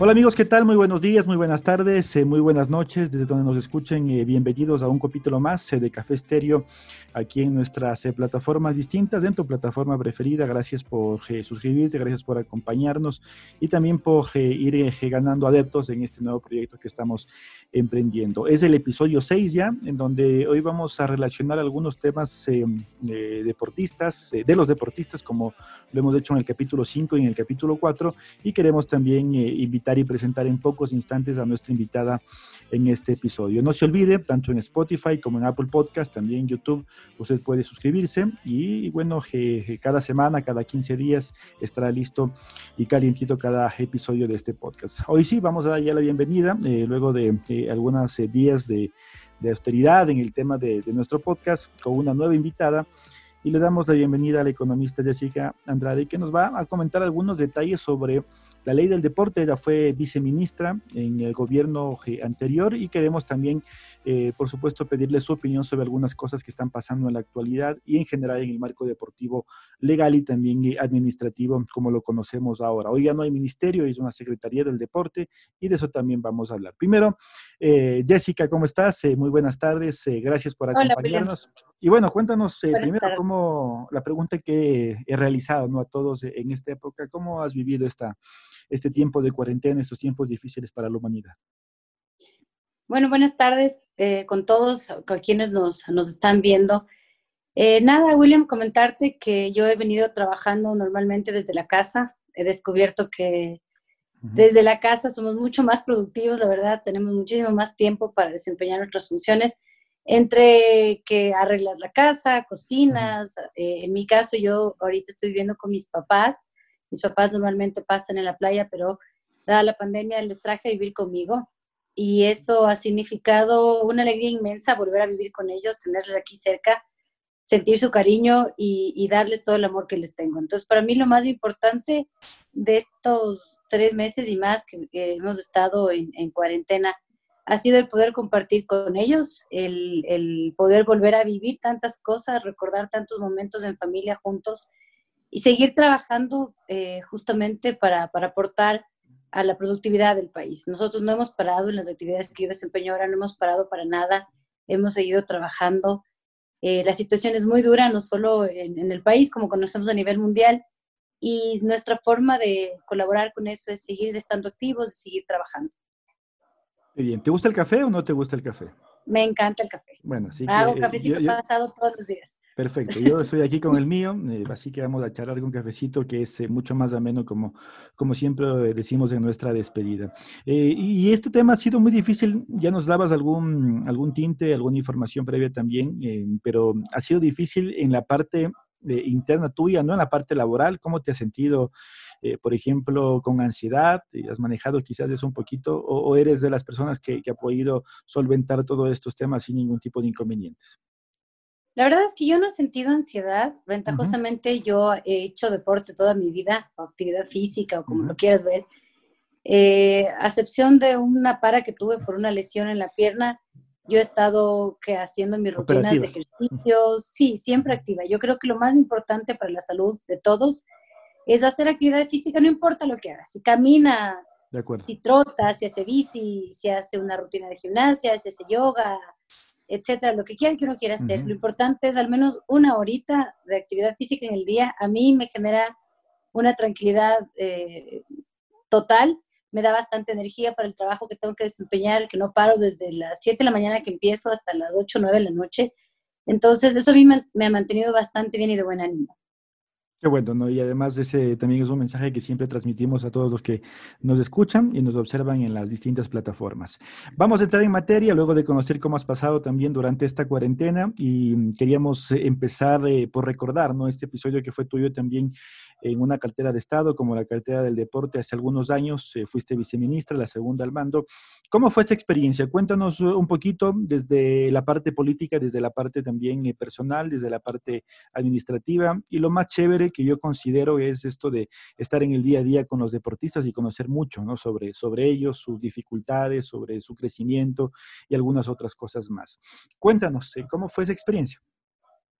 Hola amigos, ¿qué tal? Muy buenos días, muy buenas tardes, eh, muy buenas noches, desde donde nos escuchen. Eh, bienvenidos a un capítulo más eh, de Café Estéreo aquí en nuestras plataformas distintas, en tu plataforma preferida. Gracias por suscribirte, gracias por acompañarnos y también por ir ganando adeptos en este nuevo proyecto que estamos emprendiendo. Es el episodio 6 ya, en donde hoy vamos a relacionar algunos temas deportistas, de los deportistas, como lo hemos hecho en el capítulo 5 y en el capítulo 4, y queremos también invitar y presentar en pocos instantes a nuestra invitada en este episodio. No se olvide, tanto en Spotify como en Apple Podcast, también en YouTube, usted puede suscribirse y bueno, cada semana, cada 15 días estará listo y calientito cada episodio de este podcast. Hoy sí, vamos a dar ya la bienvenida, eh, luego de algunos eh, días de, austeridad en el tema de, de nuestro podcast, con una nueva invitada y le damos la bienvenida a la economista Jessica Andrade, que nos va a comentar algunos detalles sobre la ley del deporte, ella fue viceministra en el gobierno eh, anterior y queremos también, eh, por supuesto, pedirle su opinión sobre algunas cosas que están pasando en la actualidad y en general en el marco deportivo legal y también eh, administrativo, como lo conocemos ahora. Hoy ya no hay ministerio, es una secretaría del deporte y de eso también vamos a hablar. Primero, Jessica, ¿cómo estás? muy buenas tardes, gracias por acompañarnos. y bueno, cuéntanos primero cómo la pregunta que he realizado ¿no? a todos en esta época, ¿cómo has vivido esta este tiempo de cuarentena, estos tiempos difíciles para la humanidad. Bueno, buenas tardes eh, con todos, con quienes nos, nos están viendo. Eh, nada, William, comentarte que yo he venido trabajando normalmente desde la casa. He descubierto que desde la casa somos mucho más productivos, la verdad, tenemos muchísimo más tiempo para desempeñar nuestras funciones, entre que arreglas la casa, cocinas. Eh, en mi caso, yo ahorita estoy viviendo con mis papás mis papás normalmente pasan en la playa, pero dada la pandemia les traje a vivir conmigo y eso ha significado una alegría inmensa volver a vivir con ellos, tenerlos aquí cerca, sentir su cariño y, darles todo el amor que les tengo. Entonces, para mí lo más importante de estos tres meses y más que, hemos estado en, cuarentena ha sido el poder compartir con ellos, el, el poder volver a vivir tantas cosas, recordar tantos momentos en familia juntos y seguir trabajando eh, justamente para, para, aportar a la productividad del país. Nosotros no hemos parado en las actividades que yo desempeño ahora, no hemos parado para nada, hemos seguido trabajando. Eh, la situación es muy dura, no solo en, en, el país, como conocemos a nivel mundial, y nuestra forma de colaborar con eso es seguir estando activos, seguir trabajando. Muy bien, ¿te gusta el café o no te gusta el café? Me encanta el café. Bueno, sí. Hago que, cafecito pasado todos los días. Perfecto, yo estoy aquí con el mío, eh, así que vamos a charlar un cafecito que es eh, mucho más ameno como, como siempre decimos en nuestra despedida. Eh, y este tema ha sido muy difícil, ya nos dabas algún, algún tinte, alguna información previa también, pero ha sido difícil en la parte interna tuya, no en la parte laboral, ¿cómo te has sentido? Por ejemplo, con ansiedad, ¿has manejado quizás eso un poquito o, eres de las personas que, que ha podido solventar todos estos temas sin ningún tipo de inconvenientes? La verdad es que yo no he sentido ansiedad. Ventajosamente yo he hecho deporte toda mi vida, o actividad física, o como lo quieras ver. Eh, a excepción de una para que tuve por una lesión en la pierna, yo he estado que haciendo mis rutinas de ejercicios, sí, siempre activa. Yo creo que lo más importante para la salud de todos es hacer actividad física, no importa lo que hagas. Si camina, si trota, si hace bici, si hace una rutina de gimnasia, si hace yoga, etcétera, lo que quiera que uno quiera hacer. Lo importante es al menos una horita de actividad física en el día. A mí me genera una tranquilidad eh, total, me da bastante energía para el trabajo que tengo que desempeñar, que no paro desde las 7 de la mañana que empiezo hasta las 8 o 9 de la noche. Entonces, eso a mí me ha mantenido bastante bien y de buen ánimo. Qué bueno, ¿no? Y además ese también es un mensaje que siempre transmitimos a todos los que nos escuchan y nos observan en las distintas plataformas. Vamos a entrar en materia luego de conocer cómo has pasado también durante esta cuarentena y queríamos eh, empezar eh, por recordar, ¿no? Este episodio que fue tuyo también en una cartera de Estado como la cartera del deporte hace algunos años, eh, fuiste viceministra, la segunda al mando. ¿Cómo fue esa experiencia? Cuéntanos un poquito desde la parte política, desde la parte también personal, desde la parte administrativa y lo más chévere que yo considero es esto de estar en el día a día con los deportistas y conocer mucho ¿no? sobre, sobre ellos, sus dificultades, sobre su crecimiento y algunas otras cosas más. Cuéntanos, ¿cómo fue esa experiencia?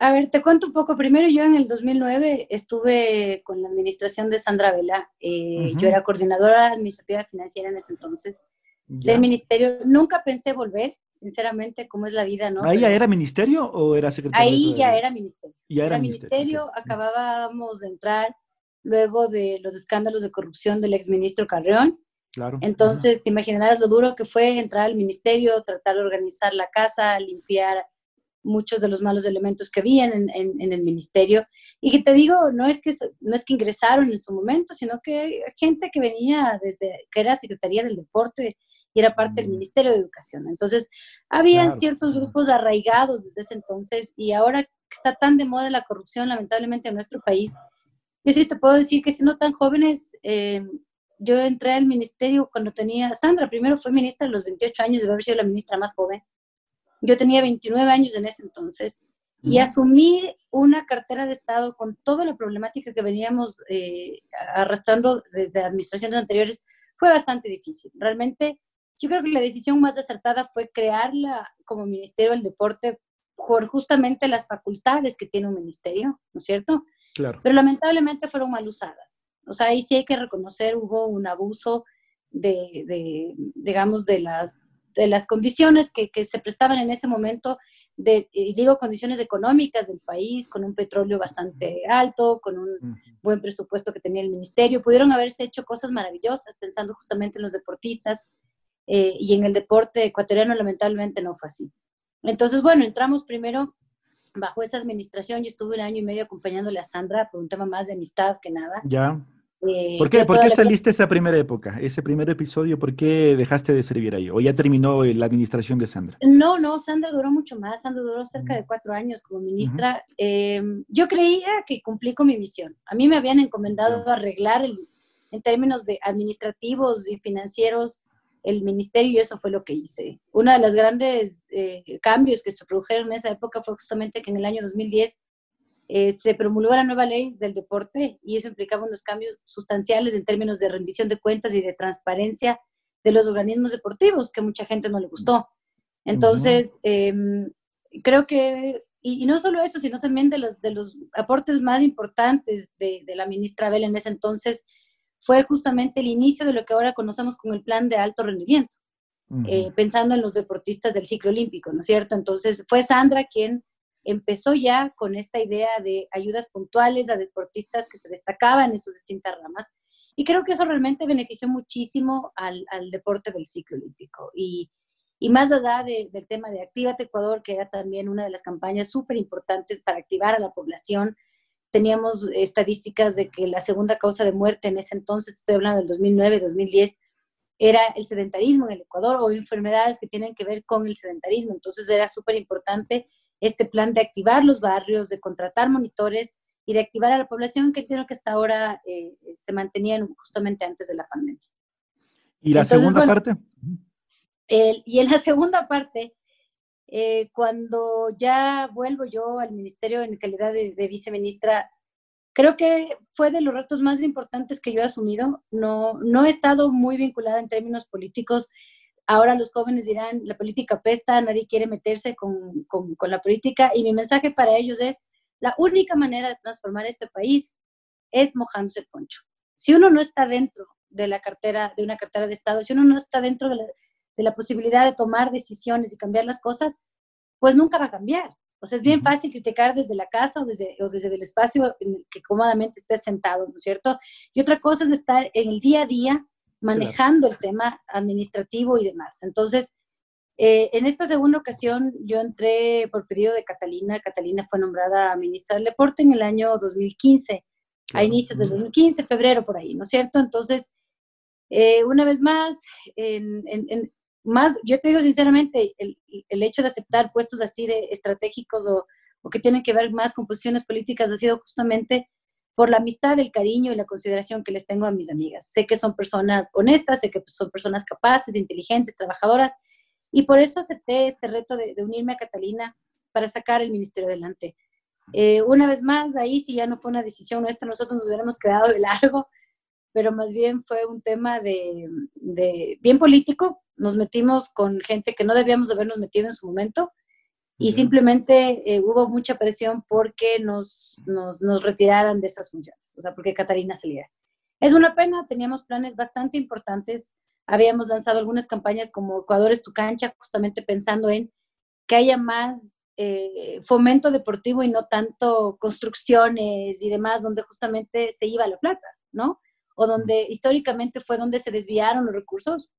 A ver, te cuento un poco. Primero, yo en el 2009 estuve con la administración de Sandra Vela. Eh, yo era coordinadora administrativa financiera en ese entonces del ministerio. Nunca pensé volver, sinceramente, cómo es la vida, ¿no? ¿Ahí ya era ministerio o era secretario? Ahí ya era ministerio. Ya era, ministerio. Acabábamos de entrar luego de los escándalos de corrupción del exministro Carreón. Claro. Entonces, te imaginarás lo duro que fue entrar al ministerio, tratar de organizar la casa, limpiar muchos de los malos elementos que habían en, el ministerio. Y que te digo, no es que, no es que ingresaron en su momento, sino que gente que venía desde, que era Secretaría del Deporte y era parte del mm. Ministerio de Educación. Entonces, habían ciertos grupos arraigados desde ese entonces y ahora que está tan de moda la corrupción, lamentablemente, en nuestro país, yo sí te puedo decir que siendo tan jóvenes, eh, yo entré al ministerio cuando tenía, Sandra primero fue ministra a los 28 años, debe haber sido la ministra más joven. Yo tenía 29 años en ese entonces y asumir una cartera de Estado con toda la problemática que veníamos eh, arrastrando desde administraciones anteriores fue bastante difícil. Realmente, yo creo que la decisión más acertada fue crearla como Ministerio del Deporte por justamente las facultades que tiene un ministerio, ¿no es cierto? Claro. Pero lamentablemente fueron mal usadas. O sea, ahí sí hay que reconocer, hubo un abuso de, de digamos, de las de las condiciones que, que, se prestaban en ese momento, de, y digo condiciones económicas del país, con un petróleo bastante alto, con un buen presupuesto que tenía el ministerio, pudieron haberse hecho cosas maravillosas pensando justamente en los deportistas eh, y en el deporte ecuatoriano lamentablemente no fue así. Entonces, bueno, entramos primero bajo esa administración, yo estuve un año y medio acompañándole a Sandra por un tema más de amistad que nada. Ya. Eh, ¿Por qué, ¿Por qué saliste esa primera época, ese primer episodio? ¿Por qué dejaste de servir ahí? ¿O ya terminó la administración de Sandra? No, no, Sandra duró mucho más. Sandra duró cerca de cuatro años como ministra. Em, yo creía que cumplí con mi misión. A mí me habían encomendado arreglar en términos de administrativos y financieros el ministerio y eso fue lo que hice. Uno de los grandes eh, cambios que se produjeron en esa época fue justamente que en el año 2010 eh, se promulgó la nueva ley del deporte y eso implicaba unos cambios sustanciales en términos de rendición de cuentas y de transparencia de los organismos deportivos, que mucha gente no le gustó. Entonces, em, creo que, y, no solo eso, sino también de los, de los aportes más importantes de, la ministra Abel en ese entonces, fue justamente el inicio de lo que ahora conocemos como el plan de alto rendimiento, eh, pensando en los deportistas del ciclo olímpico, ¿no es cierto? Entonces, fue Sandra quien empezó ya con esta idea de ayudas puntuales a deportistas que se destacaban en sus distintas ramas. Y creo que eso realmente benefició muchísimo al, deporte del ciclo olímpico. Y, más allá del tema de Actívate Ecuador, que era también una de las campañas súper importantes para activar a la población, teníamos estadísticas de que la segunda causa de muerte en ese entonces, estoy hablando del 2009, 2010, era el sedentarismo en el Ecuador o enfermedades que tienen que ver con el sedentarismo. Entonces era súper importante este plan de activar los barrios, de contratar monitores y de activar a la población que entiendo que hasta ahora eh, se mantenían justamente antes de la pandemia. ¿Y la segunda parte? y en la segunda parte, eh, cuando ya vuelvo yo al ministerio en calidad de, de, viceministra, creo que fue de los retos más importantes que yo he asumido. No, no he estado muy vinculada en términos políticos Ahora los jóvenes dirán, la política pesta, nadie quiere meterse con, con, la política y mi mensaje para ellos es, la única manera de transformar este país es mojándose el poncho. Si uno no está dentro de la cartera, de una cartera de Estado, si uno no está dentro de la, de la posibilidad de tomar decisiones y cambiar las cosas, pues nunca va a cambiar. O sea, es bien fácil criticar desde la casa o desde, o desde el espacio en el que cómodamente estés sentado, ¿no es cierto? Y otra cosa es estar en el día a día manejando el tema administrativo y demás. Entonces, eh, en esta segunda ocasión yo entré por pedido de Catalina. Catalina fue nombrada ministra del Deporte en el año 2015, a inicios del 2015, febrero por ahí, ¿no es cierto? Entonces, eh, una vez más, en, más, yo te digo sinceramente, el, el, hecho de aceptar puestos así de estratégicos o, o que tienen que ver más con posiciones políticas ha sido justamente por la amistad, el cariño y la consideración que les tengo a mis amigas. Sé que son personas honestas, sé que son personas capaces, inteligentes, trabajadoras, y por eso acepté este reto de, unirme a Catalina para sacar el ministerio adelante. Eh, una vez más, ahí sí ya no fue una decisión nuestra, nosotros nos hubiéramos quedado de largo, pero más bien fue un tema de, de bien político. Nos metimos con gente que no debíamos habernos metido en su momento y simplemente eh, hubo mucha presión porque nos, nos, nos, retiraran de esas funciones, o sea, porque Catarina saliera. Es una pena, teníamos planes bastante importantes, habíamos lanzado algunas campañas como Ecuador es tu cancha, justamente pensando en que haya más eh, fomento deportivo y no tanto construcciones y demás, donde justamente se iba la plata, ¿no? O donde históricamente fue donde se desviaron los recursos,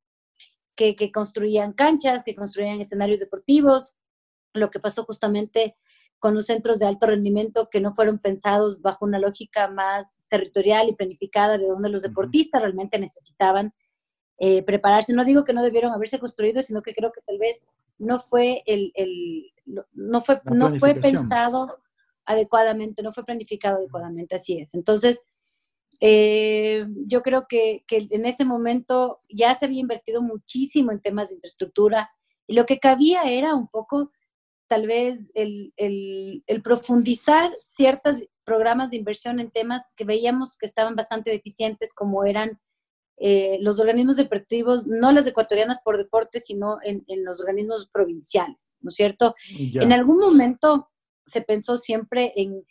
que, que construían canchas, que construían escenarios deportivos, lo que pasó justamente con los centros de alto rendimiento que no fueron pensados bajo una lógica más territorial y planificada de donde los deportistas realmente necesitaban eh, prepararse. No digo que no debieron haberse construido, sino que creo que tal vez no fue el, el no fue, no fue pensado adecuadamente, no fue planificado adecuadamente, así es. Entonces, eh, yo creo que, que, en ese momento ya se había invertido muchísimo en temas de infraestructura y lo que cabía era un poco tal vez el, el, profundizar ciertos programas de inversión en temas que veíamos que estaban bastante deficientes, como eran eh, los organismos deportivos, no las ecuatorianas por deporte, sino en, en los organismos provinciales, ¿no es cierto? En algún momento se pensó siempre en,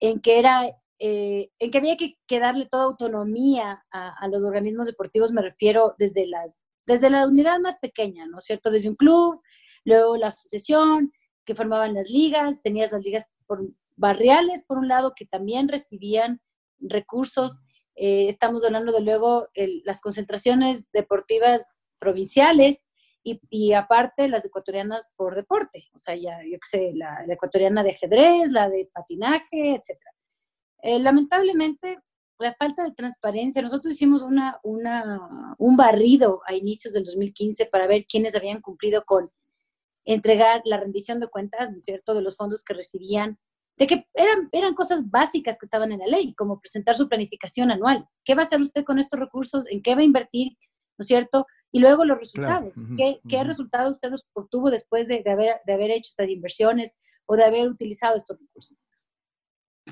en que era eh, en que había que, darle toda autonomía a, los organismos deportivos, me refiero desde, las, desde la unidad más pequeña, ¿no es cierto? Desde un club, luego la asociación, que formaban las ligas, tenías las ligas por, barriales, por un lado, que también recibían recursos. Eh, estamos hablando de luego las concentraciones deportivas provinciales y, aparte las ecuatorianas por deporte, o sea, ya yo que sé, la, ecuatoriana de ajedrez, la de patinaje, etc. Eh, lamentablemente, la falta de transparencia, nosotros hicimos una, una, un barrido a inicios del 2015 para ver quiénes habían cumplido con entregar la rendición de cuentas, ¿no es cierto?, de los fondos que recibían, de que eran, eran cosas básicas que estaban en la ley, como presentar su planificación anual. ¿Qué va a hacer usted con estos recursos? ¿En qué va a invertir? ¿No es cierto? Y luego los resultados. ¿Qué, ¿Qué, resultados usted obtuvo después de, de, haber, de haber hecho estas inversiones o de haber utilizado estos recursos?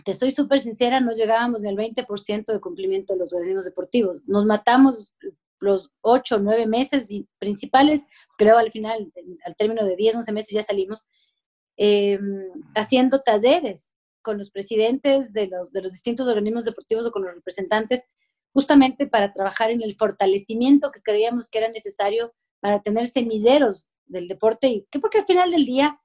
Te soy súper sincera, no llegábamos ni al 20% de cumplimiento de los organismos deportivos. Nos matamos los ocho, nueve meses principales, creo al final, al término de 10, 11 meses ya salimos, eh, haciendo talleres con los presidentes de los, de los distintos organismos deportivos o con los representantes, justamente para trabajar en el fortalecimiento que creíamos que era necesario para tener semilleros del deporte, y que porque al final del día,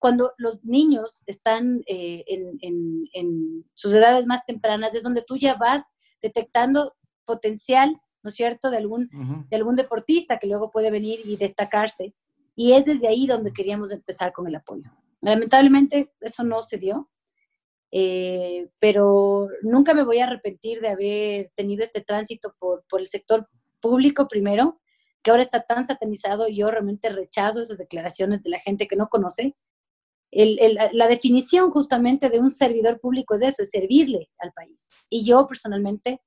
cuando los niños están eh, en, en, en sus edades más tempranas, es donde tú ya vas detectando potencial ¿no es cierto?, de algún, de algún deportista que luego puede venir y destacarse. Y es desde ahí donde queríamos empezar con el apoyo. Lamentablemente eso no se dio, eh, pero nunca me voy a arrepentir de haber tenido este tránsito por, por el sector público primero, que ahora está tan satanizado, yo realmente rechazo esas declaraciones de la gente que no conoce. El, el, la definición justamente de un servidor público es eso, es servirle al país. Y yo personalmente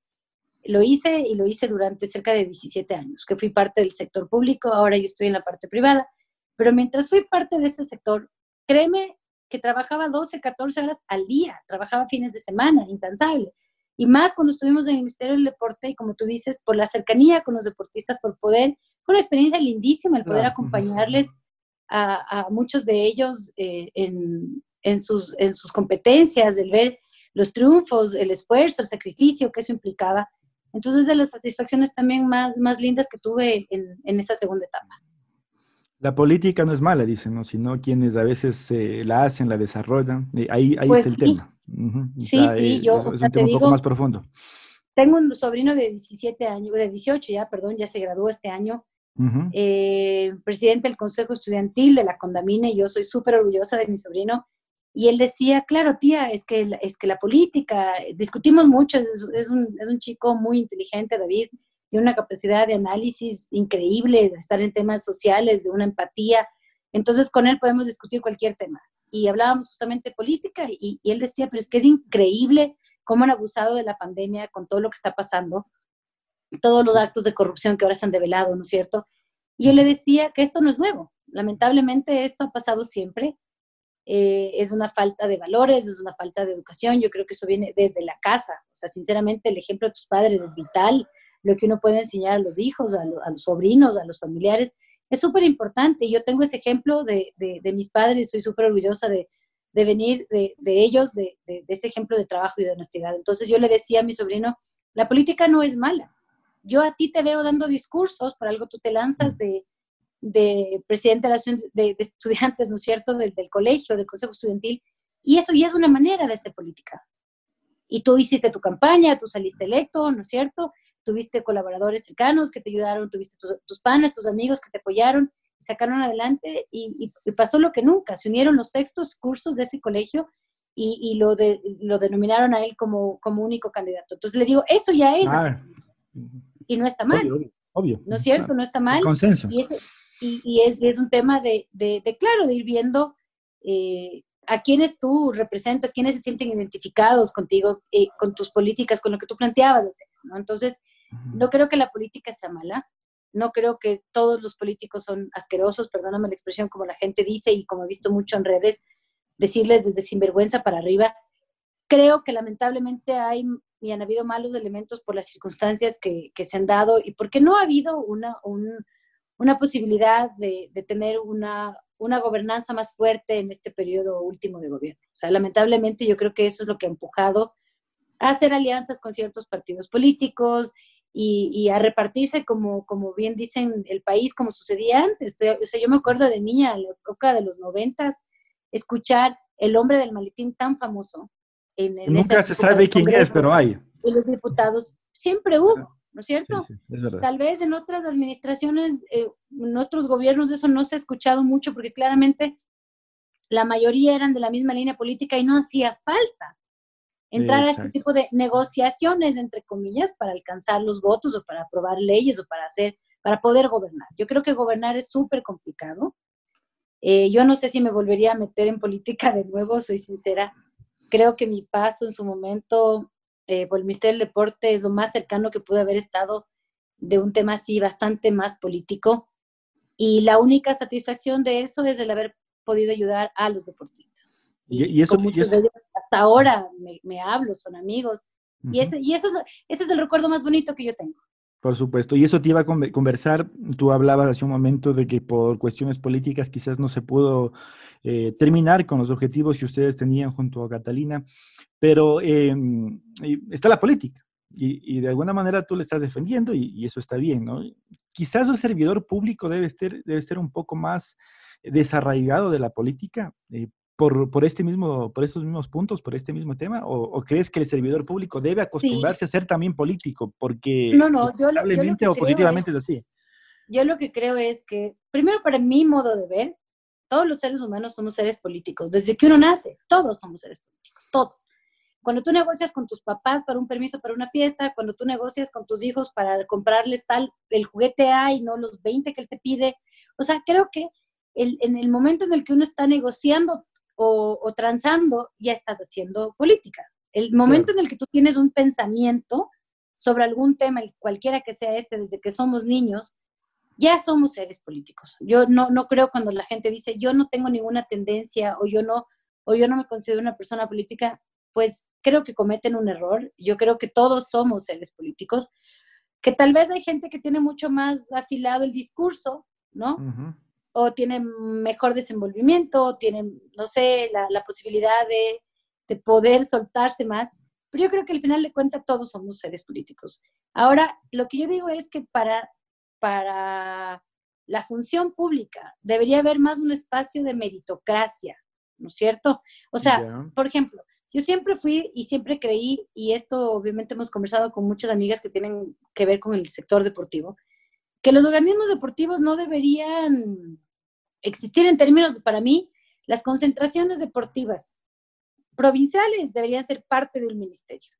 lo hice y lo hice durante cerca de 17 años, que fui parte del sector público, ahora yo estoy en la parte privada, pero mientras fui parte de ese sector, créeme que trabajaba 12, 14 horas al día, trabajaba fines de semana, incansable. Y más cuando estuvimos en el Ministerio del Deporte y como tú dices, por la cercanía con los deportistas, por poder, fue una experiencia lindísima el poder acompañarles a, muchos de ellos eh, en, en, sus, en sus competencias, el ver los triunfos, el esfuerzo, el sacrificio que eso implicaba. Entonces, de las satisfacciones también más, más lindas que tuve en, en esa segunda etapa. La política no es mala, dicen, ¿no? sino quienes a veces eh, la hacen, la desarrollan. Ahí, ahí está el tema. Sí, sí, yo es un tema un poco más profundo. Tengo un sobrino de 17 años, de 18 ya, perdón, ya se graduó este año, eh, presidente del Consejo Estudiantil de la Condamine, yo soy súper orgullosa de mi sobrino, y él decía, claro, tía, es que, es que la política, discutimos mucho, es, es, un, es un chico muy inteligente, David, tiene una capacidad de análisis increíble, de estar en temas sociales, de una empatía. Entonces, con él podemos discutir cualquier tema. Y hablábamos justamente de política y, y él decía, pero es que es increíble cómo han abusado de la pandemia con todo lo que está pasando, todos los actos de corrupción que ahora se han develado, ¿no es cierto? Yo le decía que esto no es nuevo. Lamentablemente esto ha pasado siempre eh, es una falta de valores, es una falta de educación. Yo creo que eso viene desde la casa. O sea, sinceramente, el ejemplo de tus padres es vital. Lo que uno puede enseñar a los hijos, a, los sobrinos, a los familiares, es súper importante. Yo tengo ese ejemplo de, mis padres, soy súper orgullosa de venir de, ellos, de, ese ejemplo de trabajo y de honestidad. Entonces yo le decía a mi sobrino, la política no es mala. Yo a ti te veo dando discursos, por algo tú te lanzas de, presidente de, la, de, estudiantes, ¿no es cierto?, del, del colegio, del consejo estudiantil, y eso ya es una manera de hacer política. Y tú hiciste tu campaña, tú saliste electo, ¿no es cierto? tuviste colaboradores cercanos que te ayudaron, tuviste tus, panas, tus amigos que te apoyaron, sacaron adelante y, pasó lo que nunca, se unieron los sextos cursos de ese colegio y, lo, de, lo denominaron a él como, como único candidato. Entonces le digo, eso ya es. Ah. Y no está mal. Obvio, ¿No es cierto? No está mal. consenso. Y, es, es, un tema de, de, claro, de ir viendo eh, a quienes tú representas, quienes se sienten identificados contigo, eh, con tus políticas, con lo que tú planteabas hacer, ¿no? Entonces, no creo que la política sea mala, no creo que todos los políticos son asquerosos, perdóname la expresión como la gente dice y como he visto mucho en redes, decirles desde sinvergüenza para arriba. Creo que lamentablemente hay y han habido malos elementos por las circunstancias que, se han dado y porque no ha habido una, una posibilidad de, de tener una, una gobernanza más fuerte en este periodo último de gobierno. O sea, lamentablemente yo creo que eso es lo que ha empujado a hacer alianzas con ciertos partidos políticos y, a repartirse como, como bien dicen el país, como sucedía antes. O sea, yo me acuerdo de niña, en la época de los noventas, escuchar el hombre del maletín tan famoso. En, Nunca se sabe quién es, pero hay. Y los diputados, siempre hubo, ¿no es cierto? Tal vez en otras administraciones, eh, en otros gobiernos eso no se ha escuchado mucho porque claramente la mayoría eran de la misma línea política y no hacía falta entrar a este tipo de negociaciones, entre comillas, para alcanzar los votos o para aprobar leyes o para hacer, para poder gobernar. Yo creo que gobernar es súper complicado. Eh, yo no sé si me volvería a meter en política de nuevo, soy sincera. Creo que mi paso en su momento eh, por el Ministerio del Deporte es lo más cercano que pude haber estado de un tema así bastante más político. Y la única satisfacción de eso es el haber podido ayudar a los deportistas. Y, eso, muchos de ellos hasta ahora me, hablo, son amigos. Y, ese, y eso es, ese es el recuerdo más bonito que yo tengo. Por supuesto, y eso te iba a conversar, tú hablabas hace un momento de que por cuestiones políticas quizás no se pudo eh, terminar con los objetivos que ustedes tenían junto a Catalina, pero em, está la política y, de alguna manera tú le estás defendiendo y, eso está bien, ¿no? Quizás el servidor público debe estar, debe un poco más desarraigado de la política, eh, por, por, este mismo, por estos mismos puntos, por este mismo tema? ¿O, crees que el servidor público debe acostumbrarse a ser también político? Porque no, no, yo, o positivamente es, así. Yo lo que creo es que, primero para mi modo de ver, todos los seres humanos somos seres políticos. Desde que uno nace, todos somos seres políticos, todos. Cuando tú negocias con tus papás para un permiso para una fiesta, cuando tú negocias con tus hijos para comprarles tal, el juguete A y no los 20 que él te pide. O sea, creo que el, en el momento en el que uno está negociando o, transando, ya estás haciendo política. El momento en el que tú tienes un pensamiento sobre algún tema, cualquiera que sea este, desde que somos niños, ya somos seres políticos. Yo no, no creo cuando la gente dice, yo no tengo ninguna tendencia o yo no, o yo no me considero una persona política, pues creo que cometen un error. Yo creo que todos somos seres políticos, que tal vez hay gente que tiene mucho más afilado el discurso, ¿no? O tienen mejor desenvolvimiento, o tienen, no sé, la, posibilidad de, poder soltarse más. Pero yo creo que al final de cuentas todos somos seres políticos. Ahora, lo que yo digo es que para, para la función pública debería haber más un espacio de meritocracia, ¿no es cierto? O sea, por ejemplo, yo siempre fui y siempre creí, y esto obviamente hemos conversado con muchas amigas que tienen que ver con el sector deportivo, que los organismos deportivos no deberían existir en términos, para mí, las concentraciones deportivas provinciales deberían ser parte del ministerio.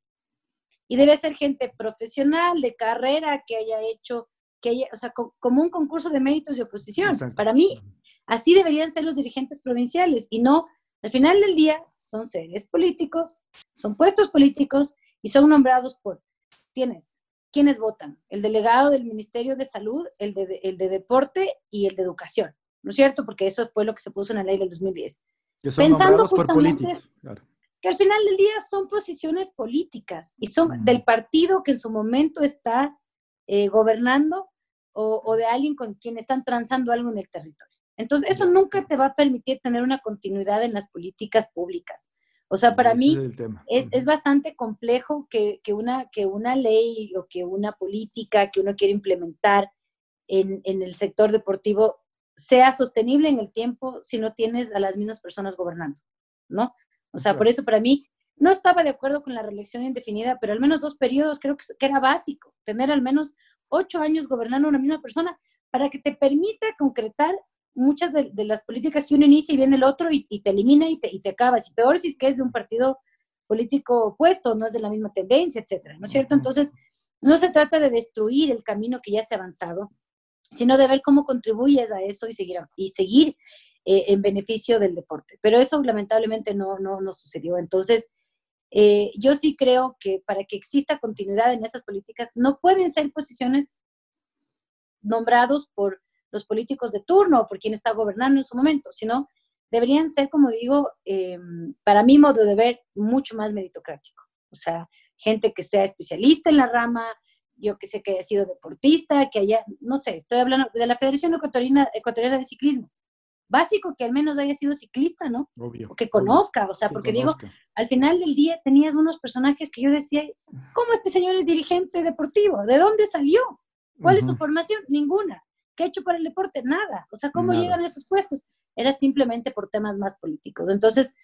Y debe ser gente profesional, de carrera, que haya hecho, que haya, o sea, como un concurso de méritos de oposición. Para mí, así deberían ser los dirigentes provinciales y no, al final del día, son seres políticos, son puestos políticos y son nombrados por, tienes ¿quiénes votan? El delegado del Ministerio de Salud, el de, el de Deporte y el de Educación, ¿no es cierto? Porque eso fue lo que se puso en la ley del 2010. Pensando justamente que al final del día son posiciones políticas y son del partido que en su momento está eh, gobernando, o, de alguien con quien están transando algo en el territorio. Entonces, eso nunca te va a permitir tener una continuidad en las políticas públicas. O sea, para mí es, es, bastante complejo que, que, una, que una ley o que una política que uno quiere implementar en, en, el sector deportivo sea sostenible en el tiempo si no tienes a las mismas personas gobernando, ¿no? O sea, por eso para mí no estaba de acuerdo con la reelección indefinida, pero al menos dos periodos creo que, que era básico, tener al menos ocho años gobernando una misma persona para que te permita concretar muchas de, las políticas que uno inicia y viene el otro y, te elimina y te, y te acabas. Y peor si es que es de un partido político opuesto, no es de la misma tendencia, etcétera, ¿no es cierto? Entonces, no se trata de destruir el camino que ya se ha avanzado, sino de ver cómo contribuyes a eso y seguir, y seguir eh, en beneficio del deporte. Pero eso lamentablemente no, no, no sucedió. Entonces, eh, yo sí creo que para que exista continuidad en esas políticas, no pueden ser posiciones nombrados por los políticos de turno o por quien está gobernando en su momento, sino deberían ser, como digo, eh, para mi modo de ver, mucho más meritocrático. O sea, gente que sea especialista en la rama, yo que sé que haya sido deportista, que haya, no sé, estoy hablando de la Federación Ecuatoriana, Ecuatoriana de Ciclismo. Básico que al menos haya sido ciclista, ¿no? Obvio. O que conozca, o sea, porque digo, al final del día tenías unos personajes que yo decía, ¿cómo este señor es dirigente deportivo? ¿De dónde salió? ¿Cuál es su formación? Ninguna. ¿Qué ha hecho para el deporte? Nada. O sea, ¿cómo llegan a esos puestos? Era simplemente por temas más políticos. Entonces,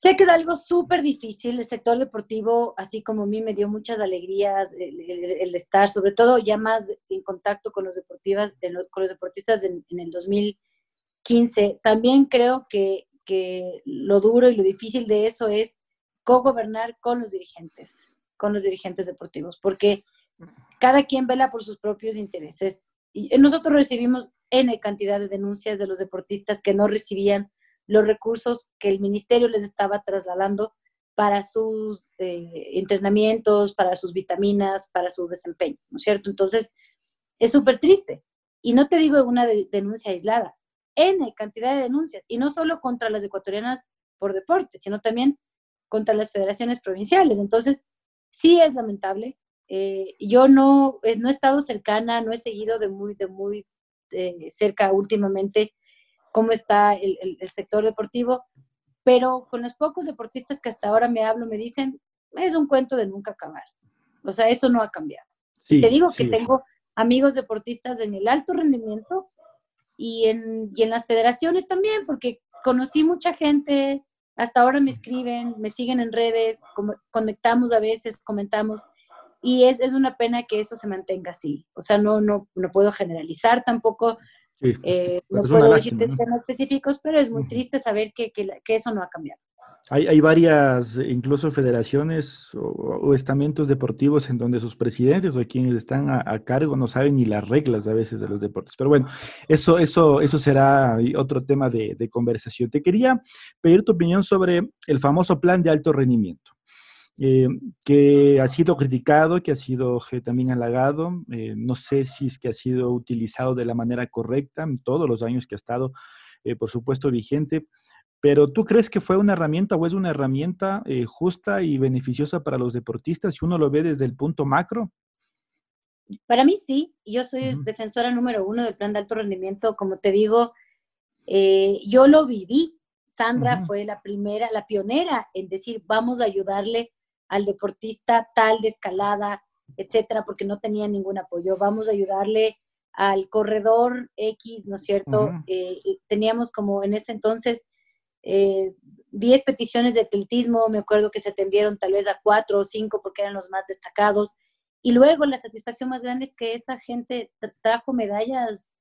sé que es algo súper difícil. El sector deportivo, así como a mí, me dio muchas alegrías el, estar, sobre todo ya más en contacto con los, deportivas, con los deportistas en, el 2015. También creo que, que lo duro y lo difícil de eso es co-gobernar con los dirigentes, con los dirigentes deportivos, porque cada quien vela por sus propios intereses y nosotros recibimos N cantidad de denuncias de los deportistas que no recibían los recursos que el ministerio les estaba trasladando para sus eh, entrenamientos, para sus vitaminas, para su desempeño, ¿no es cierto? Entonces, es súper triste. Y no te digo una denuncia aislada, N cantidad de denuncias, y no solo contra las ecuatorianas por deporte, sino también contra las federaciones provinciales. Entonces, sí es lamentable, eh, yo no, eh, no he estado cercana, no he seguido de muy, de muy cerca últimamente cómo está el, sector deportivo, pero con los pocos deportistas que hasta ahora me hablo me dicen, es un cuento de nunca acabar. O sea, eso no ha cambiado. Te digo que tengo amigos deportistas en el alto rendimiento y en, y en las federaciones también, porque conocí mucha gente, hasta ahora me escriben, me siguen en redes, conectamos a veces, comentamos y es, es, una pena que eso se mantenga así. O sea, no, no, no puedo generalizar tampoco, eh, no puedo decir temas específicos, pero es muy triste saber que, que, que eso no ha cambiado. Hay, hay, varias, incluso federaciones o, estamentos deportivos en donde sus presidentes o quienes están a, cargo no saben ni las reglas a veces de los deportes. Pero bueno, eso, eso, eso será otro tema de, de conversación. Te quería pedir tu opinión sobre el famoso plan de alto rendimiento. Eh, que ha sido criticado, que ha sido también halagado. Eh, no sé si es que ha sido utilizado de la manera correcta en todos los años que ha estado, eh, por supuesto, vigente. Pero ¿tú crees que fue una herramienta o es una herramienta justa y beneficiosa para los deportistas si uno lo ve desde el punto macro? Para mí sí, yo soy defensora número uno del plan de alto rendimiento. Como te digo, yo lo viví. Sandra fue la primera, la pionera en decir, vamos a ayudarle al deportista tal de escalada, etcétera, porque no tenía ningún apoyo. Vamos a ayudarle al corredor X, ¿no es cierto? Eh, teníamos como en ese entonces 10 eh, peticiones de atletismo, me acuerdo que se atendieron tal vez a 4 o 5 porque eran los más destacados. Y luego la satisfacción más grande es que esa gente trajo medallas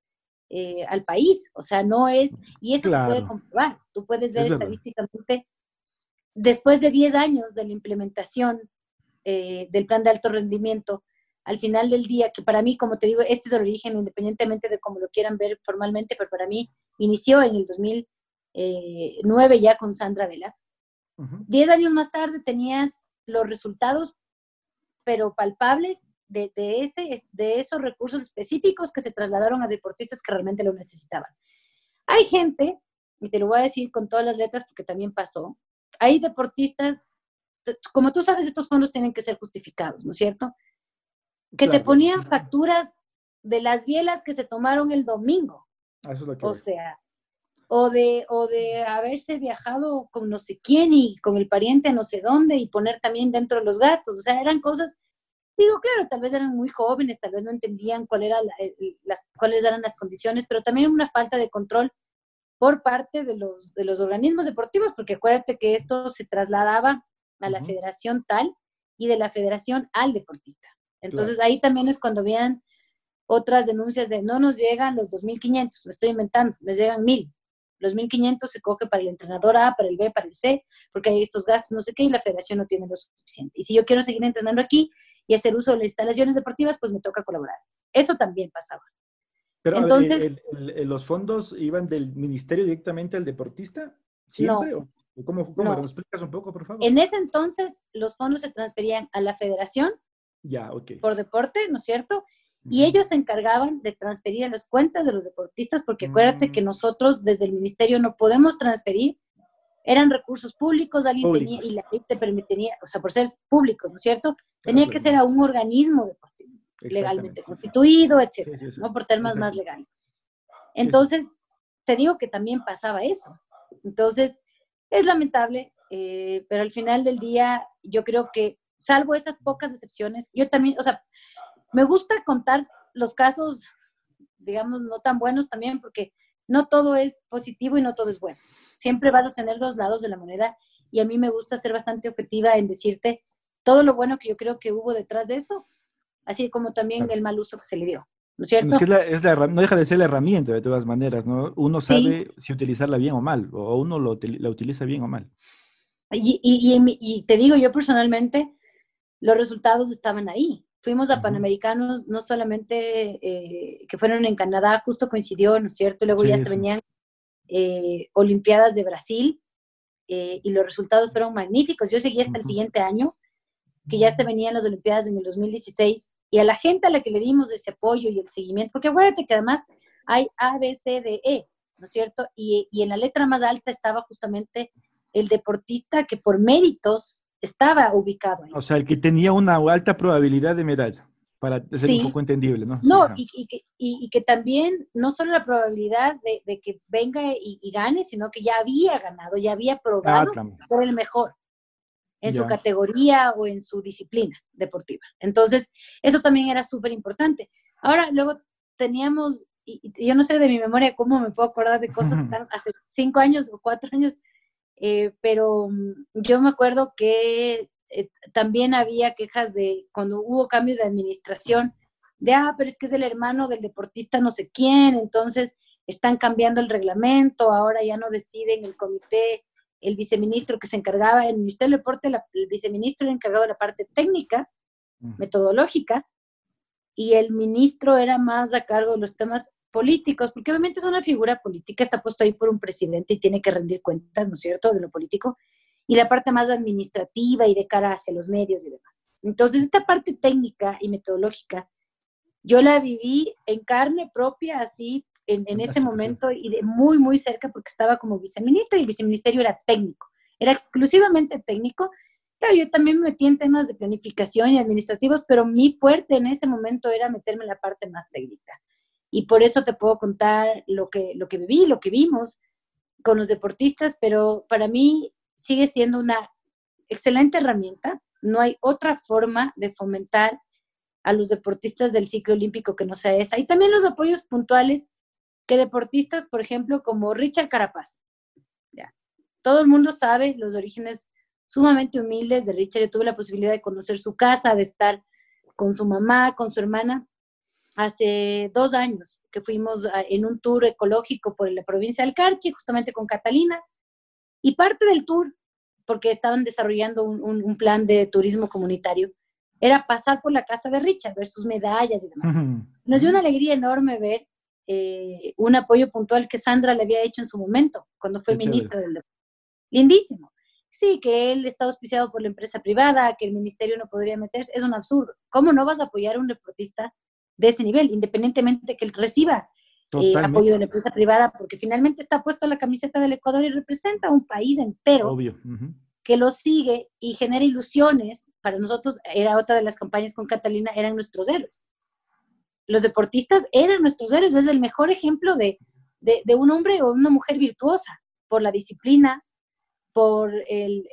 eh, al país, o sea, no es, y eso se puede comprobar, tú puedes ver estadísticamente después de 10 años de la implementación eh, del plan de alto rendimiento, al final del día, que para mí, como te digo, este es el origen, independientemente de cómo lo quieran ver formalmente, pero para mí inició en el 2009 eh, ya con Sandra Vela. 10 años más tarde tenías los resultados, pero palpables de, de, ese, de esos recursos específicos que se trasladaron a deportistas que realmente lo necesitaban. Hay gente, y te lo voy a decir con todas las letras porque también pasó, hay deportistas, como tú sabes, estos fondos tienen que ser justificados, ¿no es cierto? Que te ponían facturas de las bielas que se tomaron el domingo. Eso es lo que o sea, o de, o de haberse viajado con no sé quién y con el pariente no sé dónde y poner también dentro de los gastos. O sea, eran cosas, digo, claro, tal vez eran muy jóvenes, tal vez no entendían cuál era las, cuáles eran las condiciones, pero también una falta de control por parte de los, de los organismos deportivos, porque acuérdate que esto se trasladaba a la federación tal y de la federación al deportista. Entonces ahí también es cuando vean otras denuncias de no nos llegan los 2.500, me estoy inventando, me llegan 1.000. Los 1.500 se coge para el entrenador A, para el B, para el C, porque hay estos gastos, no sé qué, y la federación no tiene lo suficiente. Y si yo quiero seguir entrenando aquí y hacer uso de las instalaciones deportivas, pues me toca colaborar. Eso también pasaba. Pero Entonces, ¿los fondos iban del ministerio directamente al deportista? ¿Siempre? No, ¿Cómo, cómo? ¿Me explicas un poco, por favor? En ese entonces, los fondos se transferían a la federación ya, por deporte, ¿no es cierto? Y ellos se encargaban de transferir a las cuentas de los deportistas, porque acuérdate que mm. nosotros desde el ministerio no podemos transferir, eran recursos públicos, alguien tenía, y la ley te permitiría, o sea, por ser públicos, ¿no es cierto? Tenía que ser a un organismo deportivo, legalmente constituido, etcétera, ¿no? Por temas más legales. Entonces, te digo que también pasaba eso. Entonces, es lamentable, eh, pero al final del día, yo creo que, salvo esas pocas excepciones, yo también, o sea, me gusta contar los casos, digamos, no tan buenos también, porque no todo es positivo y no todo es bueno. Siempre van a tener dos lados de la moneda y a mí me gusta ser bastante objetiva en decirte todo lo bueno que yo creo que hubo detrás de eso, así como también el mal uso que se le dio. ¿No es cierto? Es que no deja de ser la herramienta de todas maneras, ¿no? Uno sabe si utilizarla bien o mal, o uno lo, la utiliza bien o mal. Y, y, y, te digo, yo personalmente, los resultados estaban ahí. Fuimos a Panamericanos, no solamente eh, que fueron en Canadá, justo coincidió, ¿no es cierto? Luego ya se venían eh, Olimpiadas de Brasil eh, y los resultados fueron magníficos. Yo seguí hasta el siguiente año, que ya se venían las Olimpiadas en el 2016 y a la gente a la que le dimos ese apoyo y el seguimiento, porque acuérdate que además hay A, B, C, D, E, ¿no es cierto? Y, y en la letra más alta estaba justamente el deportista que por méritos estaba ubicado ahí. O sea, el que tenía una alta probabilidad de medalla, para ser un poco entendible, ¿no? No, y, y, y, que también no solo la probabilidad de, de que venga y, gane, sino que ya había ganado, ya había probado ah, ser el mejor en su categoría o en su disciplina deportiva. Entonces, eso también era súper importante. Ahora, luego teníamos, y, yo no sé de mi memoria cómo me puedo acordar de cosas tan, hace cinco años o cuatro años, eh, pero mm, yo me acuerdo que eh, también había quejas de cuando hubo cambio de administración, de, ah, pero es que es el hermano del deportista no sé quién, entonces están cambiando el reglamento, ahora ya no deciden el comité el viceministro que se encargaba, en el Ministerio del Deporte, el viceministro era encargado de la parte técnica, metodológica, y el ministro era más a cargo de los temas políticos, porque obviamente es una figura política, está puesto ahí por un presidente y tiene que rendir cuentas, ¿no es cierto?, de lo político, y la parte más administrativa y de cara hacia los medios y demás. Entonces, esta parte técnica y metodológica, yo la viví en carne propia, así, en, ese momento y de muy, muy cerca porque estaba como viceministra y el viceministerio era técnico, era exclusivamente técnico. Claro, yo también me metí en temas de planificación y administrativos, pero mi fuerte en ese momento era meterme en la parte más técnica. Y por eso te puedo contar lo que, lo que viví, lo que vimos con los deportistas, pero para mí sigue siendo una excelente herramienta. No hay otra forma de fomentar a los deportistas del ciclo olímpico que no sea esa. Y también los apoyos puntuales que deportistas, por ejemplo, como Richard Carapaz. Ya. Todo el mundo sabe los orígenes sumamente humildes de Richard. Yo tuve la posibilidad de conocer su casa, de estar con su mamá, con su hermana, hace dos años, que fuimos en un tour ecológico por la provincia del Carchi, justamente con Catalina. Y parte del tour, porque estaban desarrollando un, un plan de turismo comunitario, era pasar por la casa de Richard, ver sus medallas y demás. Nos dio una alegría enorme ver eh, un apoyo puntual que Sandra le había hecho en su momento, cuando fue ministra del deporte. Lindísimo. Sí, que él está auspiciado por la empresa privada, que el ministerio no podría meterse, es un absurdo. ¿Cómo no vas a apoyar a un deportista de ese nivel, independientemente de que él reciba eh, apoyo de la empresa privada? Porque finalmente está puesto la camiseta del Ecuador y representa a un país entero. que lo sigue y genera ilusiones. Para nosotros, era otra de las campañas con Catalina, eran nuestros héroes los deportistas eran nuestros héroes, es el mejor ejemplo de, de, un hombre o una mujer virtuosa, por la disciplina, por el,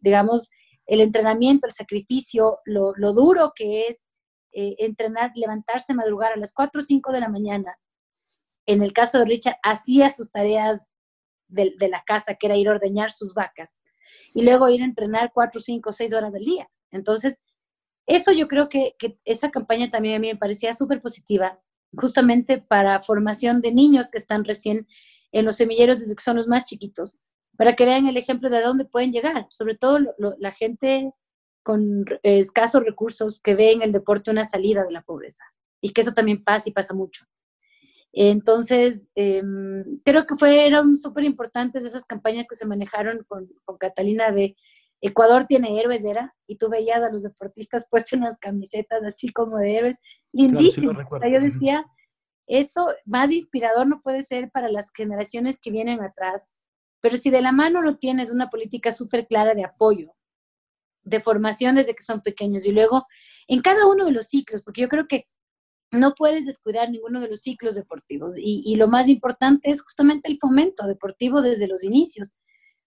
digamos, el entrenamiento, el sacrificio, lo, duro que es eh, entrenar, levantarse, madrugar a las 4 o 5 de la mañana. En el caso de Richard, hacía sus tareas de, de, la casa, que era ir a ordeñar sus vacas, y luego ir a entrenar 4, 5, 6 horas del día. Entonces, eso yo creo que, esa campaña también a mí me parecía súper positiva, justamente para formación de niños que están recién en los semilleros desde que son los más chiquitos, para que vean el ejemplo de dónde pueden llegar, sobre todo la gente con escasos recursos que ve en el deporte una salida de la pobreza y que eso también pasa y pasa mucho. Entonces, em, creo que fueron súper importantes esas campañas que se manejaron con Catalina de Ecuador tiene héroes, era, y tú veías a los deportistas puestos unas camisetas así como de héroes, lindísimo. yo decía, esto más inspirador no puede ser para las generaciones que vienen atrás, pero si de la mano no tienes una política súper clara de apoyo, de formación desde que son pequeños y luego en cada uno de los ciclos, porque yo creo que no puedes descuidar ninguno de los ciclos deportivos y, y lo más importante es justamente el fomento deportivo desde los inicios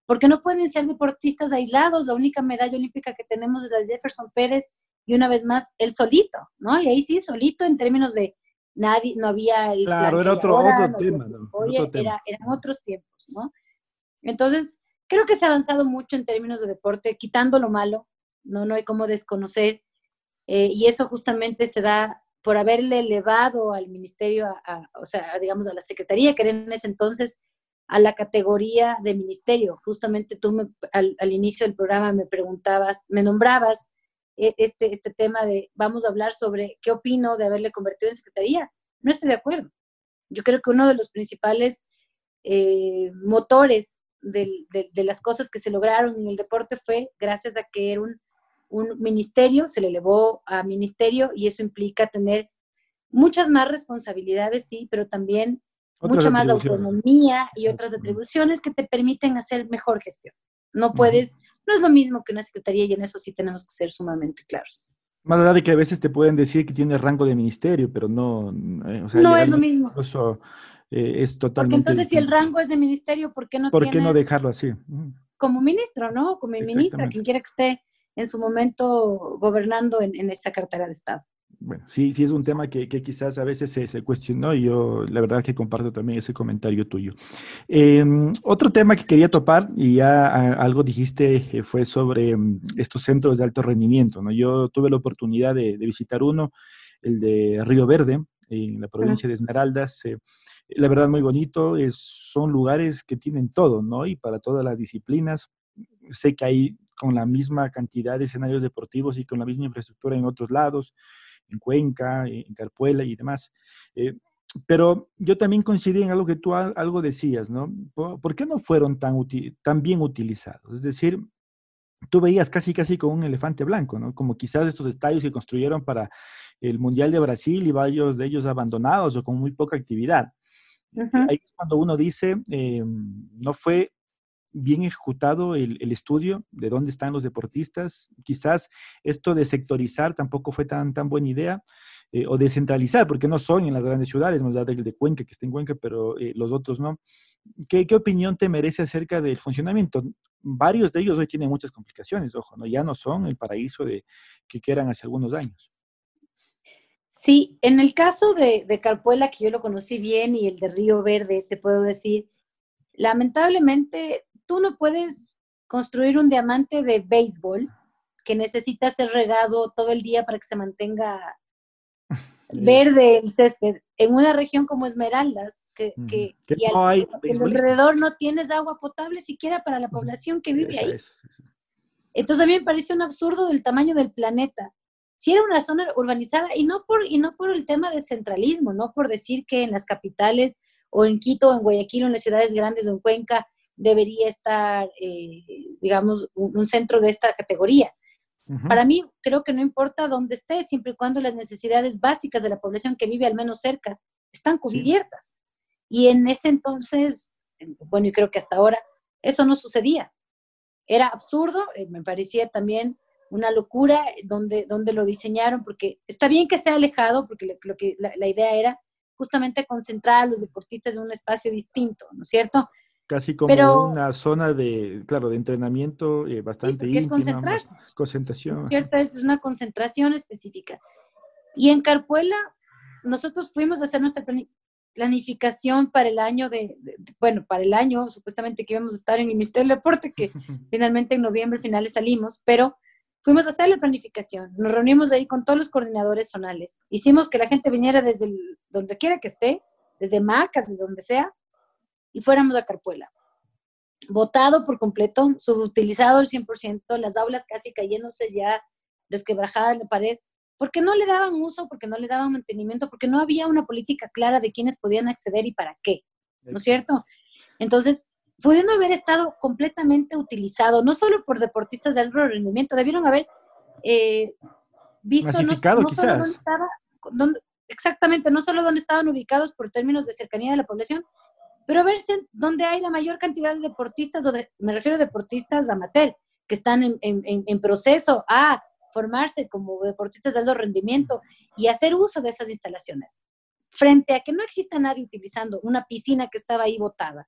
porque no pueden ser deportistas aislados. La única medalla olímpica que tenemos es la de Jefferson Pérez y una vez más el solito, ¿no? Y ahí sí, solito en términos de nadie, no había... El claro, era otro, tema, ¿no? Oye, eran otros tiempos, ¿no? Entonces, creo que se ha avanzado mucho en términos de deporte, quitando lo malo, no, no hay como desconocer, eh, y eso justamente se da por haberle elevado al ministerio, o sea, digamos, a la secretaría, que era en ese entonces a la categoría de ministerio. Justamente tú al, inicio del programa me preguntabas, me nombrabas e, este, este tema de vamos a hablar sobre qué opino de haberle convertido en secretaría. No estoy de acuerdo. Yo creo que uno de los principales eh, motores de, las cosas que se lograron en el deporte fue gracias a que era un, un ministerio, se le elevó a ministerio y eso implica tener muchas más responsabilidades, sí, pero también mucha más autonomía y otras atribuciones que te permiten hacer mejor gestión. No puedes, no es lo mismo que una secretaría y en eso sí tenemos que ser sumamente claros. Más allá de que a veces te pueden decir que tiene rango de ministerio, pero no... Eh, no es lo mismo. Eso eh, es totalmente... Porque entonces si el rango es de ministerio, ¿por qué no ¿Por qué no dejarlo así? Como ministro, ¿no? Como ministra, quien quiera que esté en su momento gobernando en, en esta cartera de Estado bueno, sí, sí es un tema que, quizás a veces se, cuestionó y yo la verdad que comparto también ese comentario tuyo. Em, otro tema que quería topar, y ya algo dijiste, eh, fue sobre mm, estos centros de alto rendimiento. ¿no? Yo tuve la oportunidad de, visitar uno, el de Río Verde, en la provincia de Esmeraldas. Eh, la verdad muy bonito, es, son lugares que tienen todo, ¿no? Y para todas las disciplinas. Sé que hay con la misma cantidad de escenarios deportivos y con la misma infraestructura en otros lados en Cuenca, en Carpuela y demás. Eh, pero yo también coincidí en algo que tú algo decías, ¿no? ¿Por, qué no fueron tan, tan bien utilizados? Es decir, tú veías casi casi con un elefante blanco, ¿no? Como quizás estos estadios que construyeron para el Mundial de Brasil y varios de ellos abandonados o con muy poca actividad. Ahí es cuando uno dice, eh, no fue bien ejecutado el, estudio de dónde están los deportistas. Quizás esto de sectorizar tampoco fue tan, tan buena idea, eh, o descentralizar, porque no son en las grandes ciudades, no es el de Cuenca, que está en Cuenca, pero eh, los otros no. ¿Qué, ¿Qué, opinión te merece acerca del funcionamiento? Varios de ellos hoy tienen muchas complicaciones, ojo, ¿no? ya no son el paraíso de, que eran hace algunos años. Sí, en el caso de, de Carpuela, que yo lo conocí bien, y el de Río Verde, te puedo decir, lamentablemente tú no puedes construir un diamante de béisbol que necesita ser regado todo el día para que se mantenga verde el césped en una región como Esmeraldas, que, alrededor no tienes agua potable siquiera para la población que vive ahí. Entonces a mí me parece un absurdo del tamaño del planeta. Si era una zona urbanizada, y no por, y no por el tema de centralismo, no por decir que en las capitales o en Quito o en Guayaquil o en las ciudades grandes o en Cuenca debería estar, eh, digamos, un, centro de esta categoría. Para mí, creo que no importa dónde esté, siempre y cuando las necesidades básicas de la población que vive al menos cerca están cubiertas. Y en ese entonces, bueno, y creo que hasta ahora, eso no sucedía. Era absurdo, eh, me parecía también una locura donde, donde lo diseñaron, porque está bien que sea alejado, porque lo, que la, idea era justamente concentrar a los deportistas en un espacio distinto, ¿no es cierto? Casi como una zona de, claro, de entrenamiento eh, bastante sí, es concentrarse. Concentración. ¿Cierto? Es una concentración específica. Y en Carpuela, nosotros fuimos a hacer nuestra planificación para el año de, bueno, para el año supuestamente que íbamos a estar en el Ministerio del Deporte, que finalmente en noviembre finales salimos, pero Fuimos a hacer la planificación, nos reunimos ahí con todos los coordinadores zonales. Hicimos que la gente viniera desde donde quiera que esté, desde Macas, de donde sea, y fuéramos a Carpuela. Votado por completo, subutilizado el 100%, las aulas casi cayéndose ya, resquebrajadas la pared, porque no le daban uso, porque no le daban mantenimiento, porque no había una política clara de quiénes podían acceder y para qué, ¿no es cierto? Entonces, pudiendo haber estado completamente utilizado, no solo por deportistas de alto rendimiento, debieron haber eh, visto no, quizás. dónde estaba, exactamente, no solo dónde estaban ubicados por términos de cercanía de la población, pero verse dónde hay la mayor cantidad de deportistas, o me refiero a deportistas amateur, que están en, en proceso a formarse como deportistas de alto rendimiento y hacer uso de esas instalaciones. Frente a que no exista nadie utilizando una piscina que estaba ahí botada,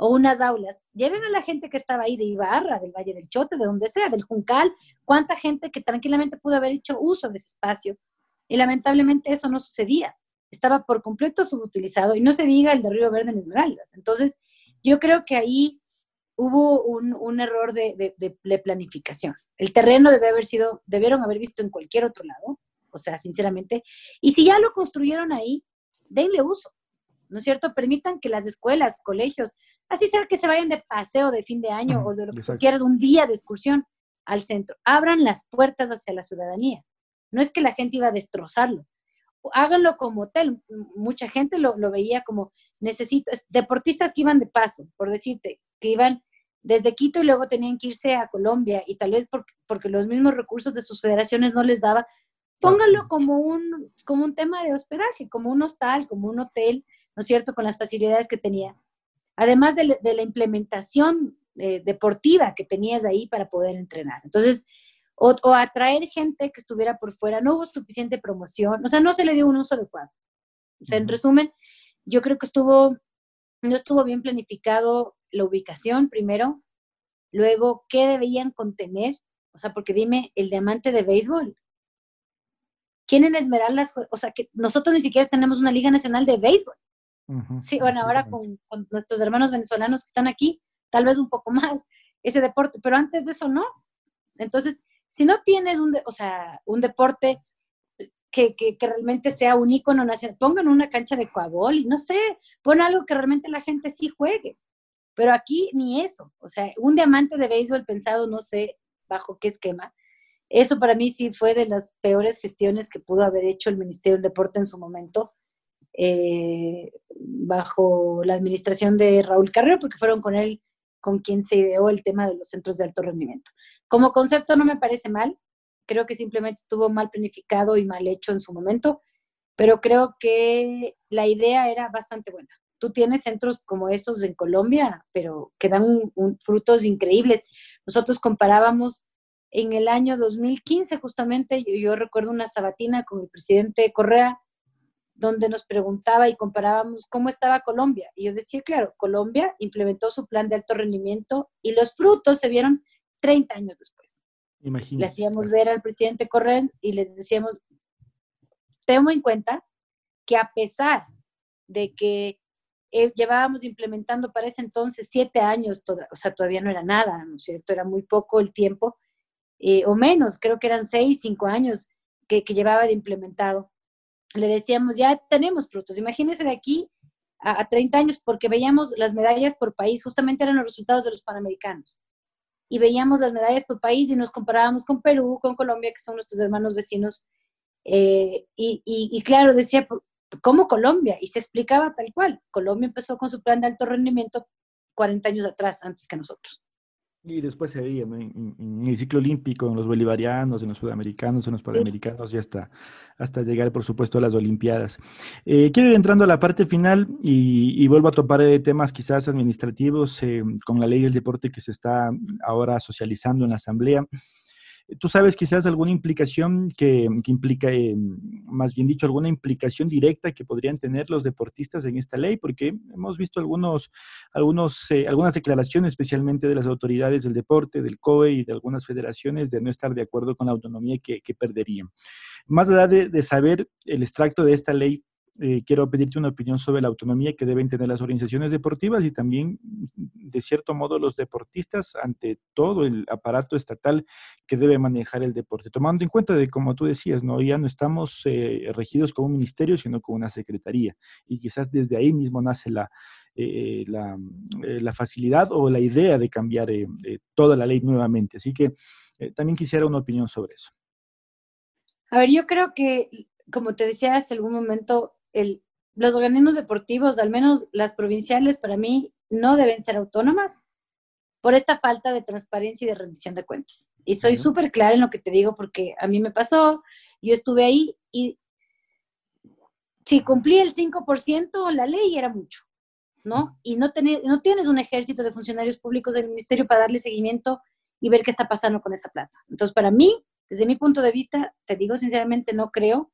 o unas aulas, lleven a la gente que estaba ahí de Ibarra, del Valle del Chote, de donde sea, del Juncal, cuánta gente que tranquilamente pudo haber hecho uso de ese espacio. Y lamentablemente eso no sucedía. Estaba por completo subutilizado y no se diga el de Río Verde en Esmeraldas. Entonces, yo creo que ahí hubo un, error de, de, planificación. El terreno debe haber sido, debieron haber visto en cualquier otro lado, o sea, sinceramente. Y si ya lo construyeron ahí, denle uso. ¿no es cierto? Permitan que las escuelas, colegios, así sea que se vayan de paseo de fin de año o de lo que quieras, un día de excursión al centro, abran las puertas hacia la ciudadanía. No es que la gente iba a destrozarlo. Háganlo como hotel. Mucha gente lo, veía como necesito, deportistas que iban de paso, por decirte, que iban desde Quito y luego tenían que irse a Colombia y tal vez porque, porque los mismos recursos de sus federaciones no les daba, pónganlo como un, como un tema de hospedaje, como un hostal, como un hotel, ¿no es cierto?, con las facilidades que tenía. Además de, la implementación eh, deportiva que tenías ahí para poder entrenar. Entonces, o, atraer gente que estuviera por fuera, no hubo suficiente promoción, o sea, no se le dio un uso adecuado. O sea, en resumen, yo creo que estuvo, no estuvo bien planificado la ubicación primero, luego qué debían contener, o sea, porque dime, el diamante de béisbol, ¿quién en Esmeraldas? O sea, que nosotros ni siquiera tenemos una liga nacional de béisbol sí, bueno, ahora con, nuestros hermanos venezolanos que están aquí, tal vez un poco más ese deporte, pero antes de eso no. Entonces, si no tienes un, o sea, un deporte que, que, realmente sea un ícono nacional, pongan una cancha de coabol y no sé, pon algo que realmente la gente sí juegue. Pero aquí ni eso, o sea, un diamante de béisbol pensado, no sé bajo qué esquema. Eso para mí sí fue de las peores gestiones que pudo haber hecho el Ministerio del Deporte en su momento eh, bajo la administración de Raúl Carrero, porque fueron con él con quien se ideó el tema de los centros de alto rendimiento. Como concepto no me parece mal, creo que simplemente estuvo mal planificado y mal hecho en su momento, pero creo que la idea era bastante buena. Tú tienes centros como esos en Colombia, pero que dan frutos increíbles. Nosotros comparábamos en el año 2015, justamente, yo, yo recuerdo una sabatina con el presidente Correa, donde nos preguntaba y comparábamos cómo estaba Colombia. Y yo decía, claro, Colombia implementó su plan de alto rendimiento y los frutos se vieron 30 años después. Imagínate. Le hacíamos ver al presidente Correa y les decíamos, tengo en cuenta que a pesar de que eh, llevábamos implementando para ese entonces siete años, o sea, todavía no era nada, ¿no es cierto? Era muy poco el tiempo, eh, o menos, creo que eran seis, cinco años que, que llevaba de implementado le decíamos, ya tenemos frutos. Imagínense de aquí a, 30 años, porque veíamos las medallas por país, justamente eran los resultados de los Panamericanos. Y veíamos las medallas por país y nos comparábamos con Perú, con Colombia, que son nuestros hermanos vecinos. Eh, y, y, claro, decía, ¿cómo Colombia? Y se explicaba tal cual. Colombia empezó con su plan de alto rendimiento 40 años atrás, antes que nosotros. Y después se veía en, el ciclo olímpico, en los bolivarianos, en los sudamericanos, en los panamericanos y hasta, hasta llegar, por supuesto, a las Olimpiadas. Eh, quiero ir entrando a la parte final y, vuelvo a topar de temas quizás administrativos eh, con la ley del deporte que se está ahora socializando en la Asamblea. ¿Tú sabes quizás alguna implicación que, implica, eh, más bien dicho, alguna implicación directa que podrían tener los deportistas en esta ley? Porque hemos visto algunos, algunos, eh, algunas declaraciones, especialmente de las autoridades del deporte, del COE y de algunas federaciones, de no estar de acuerdo con la autonomía que, perderían. Más allá de saber el extracto de esta ley, eh, quiero pedirte una opinión sobre la autonomía que deben tener las organizaciones deportivas y también, de cierto modo, los deportistas ante todo el aparato estatal que debe manejar el deporte, tomando en cuenta de, como tú decías, no ya no estamos eh, regidos con un ministerio, sino con una secretaría. Y quizás desde ahí mismo nace la, eh, la, la, facilidad o la idea de cambiar toda la ley nuevamente. Así que también quisiera una opinión sobre eso. A ver, yo creo que, como te decía hace algún momento, los organismos deportivos, al menos las provinciales, para mí no deben ser autónomas por esta falta de transparencia y de rendición de cuentas. Y soy súper clara en lo que te digo porque a mí me pasó, yo estuve ahí y si cumplí el 5%, la ley era mucho, ¿no? Y no, no tienes un ejército de funcionarios públicos del ministerio para darle seguimiento y ver qué está pasando con esa plata. Entonces, para mí, desde mi punto de vista, te digo sinceramente, no creo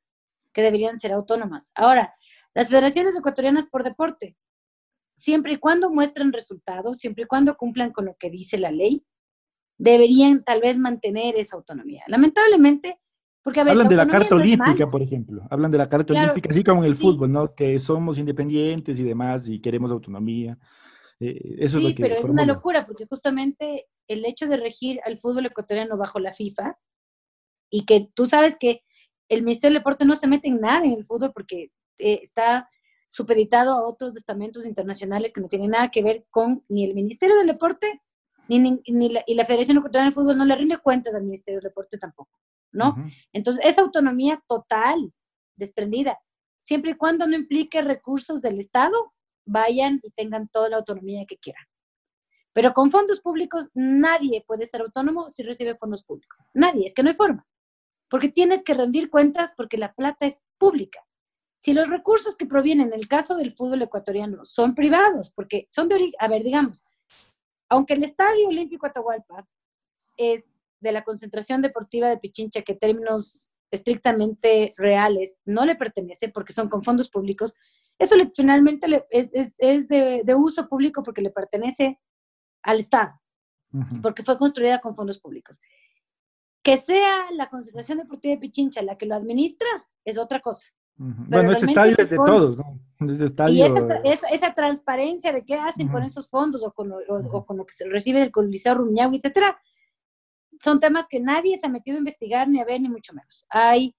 que deberían ser autónomas. Ahora, las federaciones ecuatorianas por deporte, siempre y cuando muestren resultados, siempre y cuando cumplan con lo que dice la ley, deberían tal vez mantener esa autonomía. Lamentablemente, porque a ver, hablan de la carta olímpica, por ejemplo. Hablan de la carta olímpica, así como en el fútbol, ¿no? Que somos independientes y demás y queremos autonomía. Eh, eso sí, es lo que pero es una locura porque justamente el hecho de regir al fútbol ecuatoriano bajo la FIFA y que tú sabes que el Ministerio del Deporte no se mete en nada en el fútbol porque eh, está supeditado a otros estamentos internacionales que no tienen nada que ver con ni el Ministerio del Deporte ni, ni, la, y la Federación Ecuatoriana de Fútbol no le rinde cuentas al Ministerio del Deporte tampoco, ¿no? Entonces, esa autonomía total, desprendida, siempre y cuando no implique recursos del Estado, vayan y tengan toda la autonomía que quieran. Pero con fondos públicos nadie puede ser autónomo si recibe fondos públicos. Nadie, es que no hay forma porque tienes que rendir cuentas porque la plata es pública. Si los recursos que provienen, en el caso del fútbol ecuatoriano, son privados, porque son de origen, a ver, digamos, aunque el Estadio Olímpico Atahualpa es de la concentración deportiva de Pichincha, que en términos estrictamente reales no le pertenece porque son con fondos públicos, eso finalmente es, de, uso público porque le pertenece al Estado, porque fue construida con fondos públicos. Que sea la Concentración Deportiva de Pichincha la que lo administra es otra cosa. Bueno, ese estadio es de todos, ¿no? Ese estadio... Y esa, esa, transparencia de qué hacen con esos fondos o con, lo, o, con, lo que se recibe del Coliseo Rumiñahui, etcétera, son temas que nadie se ha metido a investigar ni a ver, ni mucho menos. Hay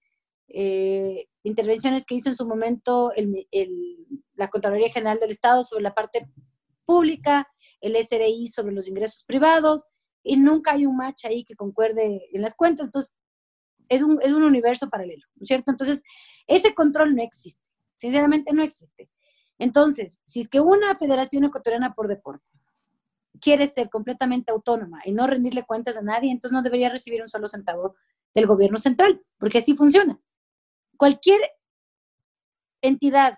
eh, intervenciones que hizo en su momento el, el, la Contraloría General del Estado sobre la parte pública, el SRI sobre los ingresos privados, y nunca hay un match ahí que concuerde en las cuentas. Entonces, es un, es un universo paralelo, ¿no es cierto? Entonces, ese control no existe, sinceramente no existe. Entonces, si es que una federación ecuatoriana por deporte quiere ser completamente autónoma y no rendirle cuentas a nadie, entonces no debería recibir un solo centavo del gobierno central, porque así funciona. Cualquier entidad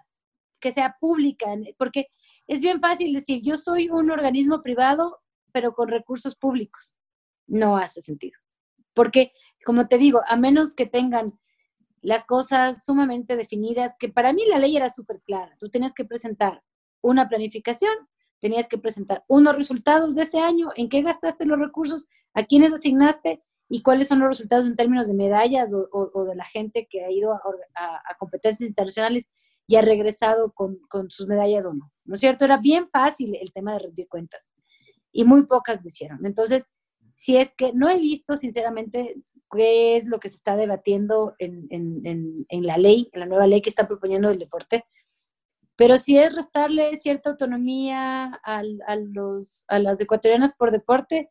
que sea pública, porque es bien fácil decir, yo soy un organismo privado pero con recursos públicos. No hace sentido. Porque, como te digo, a menos que tengan las cosas sumamente definidas, que para mí la ley era súper clara. Tú tenías que presentar una planificación, tenías que presentar unos resultados de ese año, en qué gastaste los recursos, a quiénes asignaste y cuáles son los resultados en términos de medallas o, de la gente que ha ido a, competencias internacionales y ha regresado con, con, sus medallas o no. ¿No es cierto? Era bien fácil el tema de rendir cuentas y muy pocas lo hicieron. Entonces, si es que no he visto, sinceramente, qué es lo que se está debatiendo en, la ley, en la nueva ley que está proponiendo el deporte, pero si es restarle cierta autonomía a, los, a las ecuatorianas por deporte,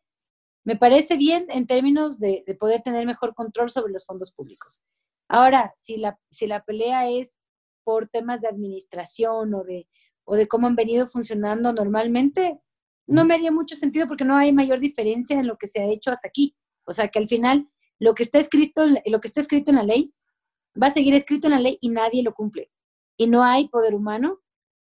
me parece bien en términos de, poder tener mejor control sobre los fondos públicos. Ahora, si la, si la pelea es por temas de administración o de, o de cómo han venido funcionando normalmente, no me haría mucho sentido porque no hay mayor diferencia en lo que se ha hecho hasta aquí. O sea, que al final lo que está escrito, lo que está escrito en la ley va a seguir escrito en la ley y nadie lo cumple. Y no hay poder humano,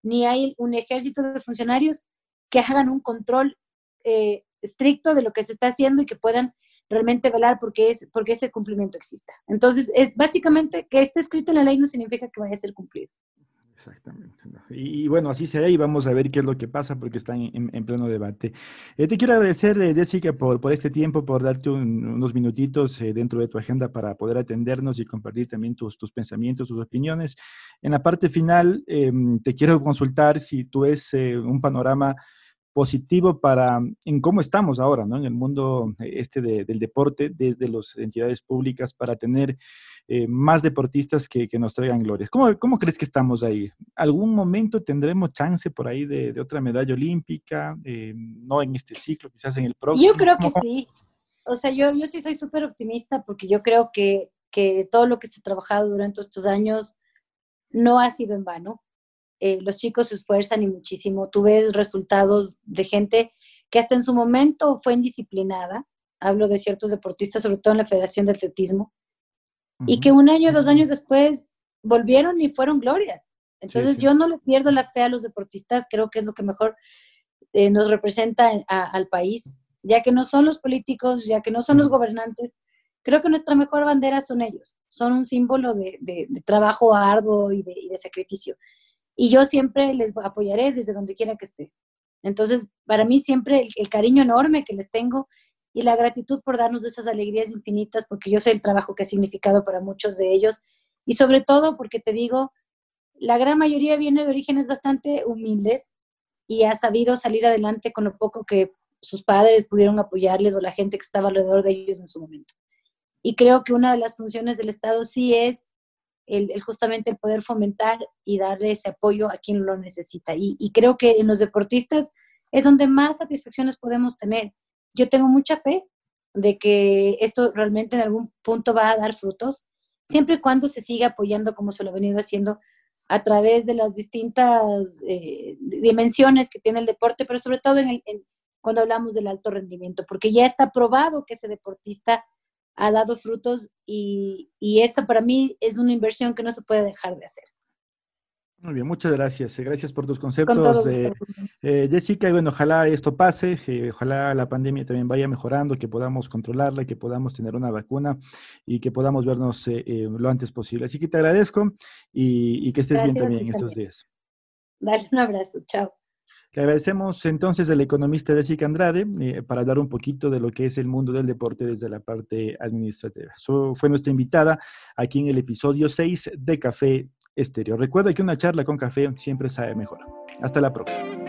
ni hay un ejército de funcionarios que hagan un control eh, estricto de lo que se está haciendo y que puedan realmente velar porque, es, porque ese cumplimiento exista. Entonces, es, básicamente que esté escrito en la ley no significa que vaya a ser cumplido. Exactamente. Y, bueno, así será y vamos a ver qué es lo que pasa porque están en, pleno debate. Eh, te quiero agradecer, eh, Jessica, por, por este tiempo, por darte unos minutitos eh, dentro de tu agenda para poder atendernos y compartir también tus, tus pensamientos, tus opiniones. En la parte final, em, te quiero consultar si tú es un panorama positivo para en cómo estamos ahora, ¿no? En el mundo este del deporte, desde las entidades públicas, para tener eh, más deportistas que, nos traigan glorias. ¿Cómo, ¿Cómo, crees que estamos ahí? ¿Algún momento tendremos chance por ahí de, otra medalla olímpica? Eh, no en este ciclo, quizás en el próximo. Yo creo que sí. O sea, yo, yo sí soy súper optimista porque yo creo que, que todo lo que se ha trabajado durante estos años no ha sido en vano. Eh, los chicos se esfuerzan y muchísimo. Tú ves resultados de gente que hasta en su momento fue indisciplinada. Hablo de ciertos deportistas, sobre todo en la Federación de Atletismo, y que un año, dos años después volvieron y fueron glorias. Entonces yo no le pierdo la fe a los deportistas, creo que es lo que mejor eh, nos representa al país, ya que no son los políticos, ya que no son los gobernantes, creo que nuestra mejor bandera son ellos, son un símbolo de, trabajo arduo y de, sacrificio. Y yo siempre les apoyaré desde donde quiera que esté. Entonces, para mí siempre el cariño enorme que les tengo y la gratitud por darnos esas alegrías infinitas, porque yo sé el trabajo que ha significado para muchos de ellos y sobre todo porque te digo, la gran mayoría viene de orígenes bastante humildes y ha sabido salir adelante con lo poco que sus padres pudieron apoyarles o la gente que estaba alrededor de ellos en su momento. Y creo que una de las funciones del Estado sí es el, justamente el poder fomentar y darle ese apoyo a quien lo necesita. Y, creo que en los deportistas es donde más satisfacciones podemos tener yo tengo mucha fe de que esto realmente en algún punto va a dar frutos, siempre y cuando se siga apoyando como se lo ha venido haciendo a través de las distintas eh, dimensiones que tiene el deporte, pero sobre todo en cuando hablamos del alto rendimiento, porque ya está probado que ese deportista ha dado frutos y, y esta para mí es una inversión que no se puede dejar de hacer. Muy bien, muchas gracias. Eh, gracias por tus conceptos, eh, eh, Jessica. Y bueno, ojalá esto pase, ojalá la pandemia también vaya mejorando, que podamos controlarla, que podamos tener una vacuna y que podamos vernos lo antes posible. Así que te agradezco y, que estés bien también estos días. Dale un abrazo, chao. Le agradecemos entonces al economista Jessica Andrade para hablar un poquito de lo que es el mundo del deporte desde la parte administrativa. Eso fue nuestra invitada aquí en el episodio 6 de Café Estéreo. Recuerda que una charla con café siempre sabe mejor. Hasta la próxima.